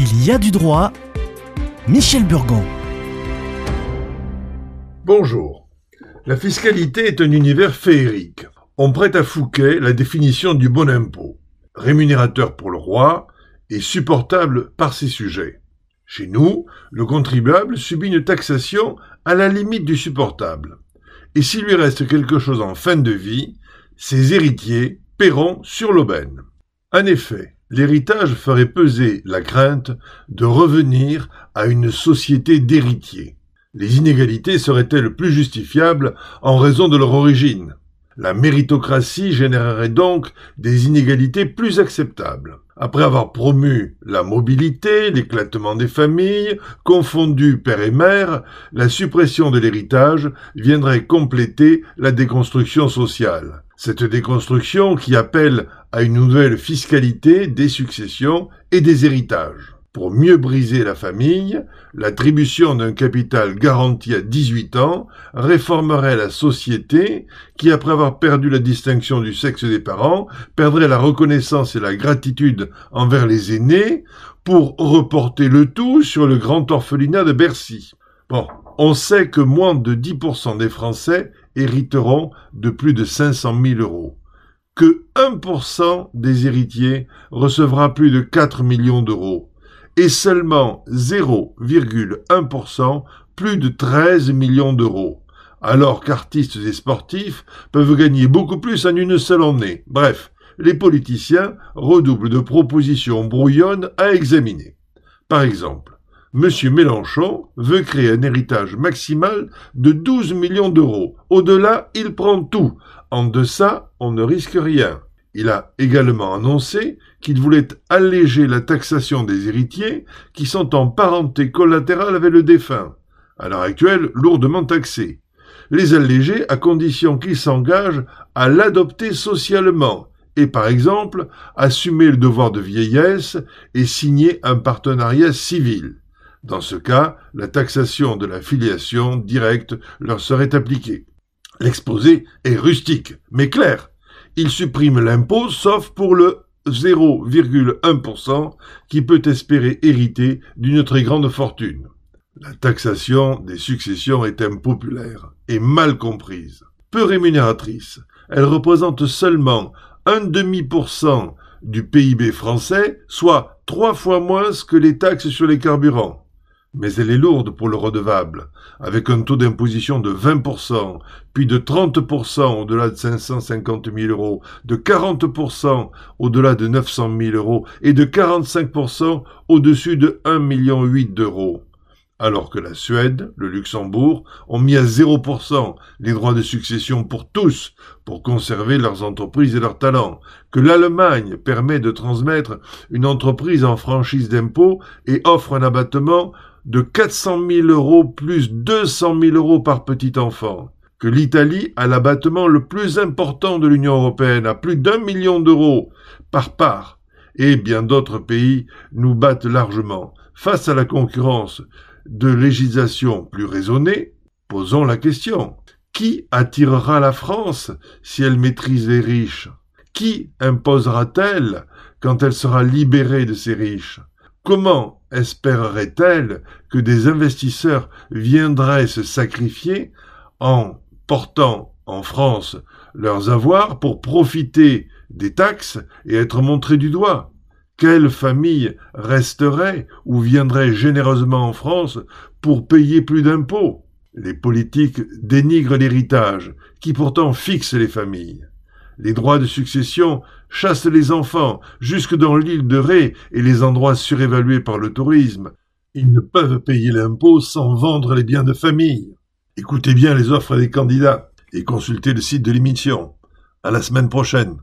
Il y a du droit. Michel Burgon. Bonjour. La fiscalité est un univers féerique. On prête à Fouquet la définition du bon impôt. Rémunérateur pour le roi et supportable par ses sujets. Chez nous, le contribuable subit une taxation à la limite du supportable. Et s'il lui reste quelque chose en fin de vie, ses héritiers paieront sur l'aubaine. En effet, l'héritage ferait peser la crainte de revenir à une société d'héritiers. Les inégalités seraient-elles plus justifiables en raison de leur origine? La méritocratie générerait donc des inégalités plus acceptables. Après avoir promu la mobilité, l'éclatement des familles, confondu père et mère, la suppression de l'héritage viendrait compléter la déconstruction sociale. Cette déconstruction qui appelle à une nouvelle fiscalité des successions et des héritages. Pour mieux briser la famille, l'attribution d'un capital garanti à 18 ans réformerait la société qui, après avoir perdu la distinction du sexe des parents, perdrait la reconnaissance et la gratitude envers les aînés pour reporter le tout sur le grand orphelinat de Bercy. Bon, on sait que moins de 10% des Français hériteront de plus de 500 000 euros que 1% des héritiers recevra plus de 4 millions d'euros et seulement 0,1% plus de 13 millions d'euros, alors qu'artistes et sportifs peuvent gagner beaucoup plus en une seule année. Bref, les politiciens redoublent de propositions brouillonnes à examiner. Par exemple, M. Mélenchon veut créer un héritage maximal de 12 millions d'euros. Au-delà, il prend tout. En deçà, on ne risque rien. Il a également annoncé qu'il voulait alléger la taxation des héritiers qui sont en parenté collatérale avec le défunt, à l'heure actuelle lourdement taxés. Les alléger à condition qu'ils s'engagent à l'adopter socialement et par exemple assumer le devoir de vieillesse et signer un partenariat civil. Dans ce cas, la taxation de la filiation directe leur serait appliquée. L'exposé est rustique, mais clair il supprime l'impôt sauf pour le 0,1% qui peut espérer hériter d'une très grande fortune. La taxation des successions est impopulaire et mal comprise. Peu rémunératrice, elle représente seulement un demi pour cent du PIB français, soit trois fois moins que les taxes sur les carburants mais elle est lourde pour le redevable, avec un taux d'imposition de 20%, puis de 30% au-delà de 550 000 euros, de 40% au-delà de 900 000 euros et de 45% au-dessus de 1,8 million d'euros. Alors que la Suède, le Luxembourg ont mis à 0% les droits de succession pour tous, pour conserver leurs entreprises et leurs talents, que l'Allemagne permet de transmettre une entreprise en franchise d'impôt et offre un abattement de 400 000 euros plus 200 000 euros par petit enfant, que l'Italie a l'abattement le plus important de l'Union européenne, à plus d'un million d'euros par part, et bien d'autres pays nous battent largement. Face à la concurrence de législation plus raisonnée, posons la question. Qui attirera la France si elle maîtrise les riches? Qui imposera-t-elle quand elle sera libérée de ses riches? Comment espérerait-elle que des investisseurs viendraient se sacrifier en portant en France leurs avoirs pour profiter des taxes et être montrés du doigt? Quelle famille resterait ou viendrait généreusement en France pour payer plus d'impôts? Les politiques dénigrent l'héritage, qui pourtant fixe les familles. Les droits de succession chassent les enfants jusque dans l'île de Ré et les endroits surévalués par le tourisme. Ils ne peuvent payer l'impôt sans vendre les biens de famille. Écoutez bien les offres des candidats et consultez le site de l'émission. À la semaine prochaine.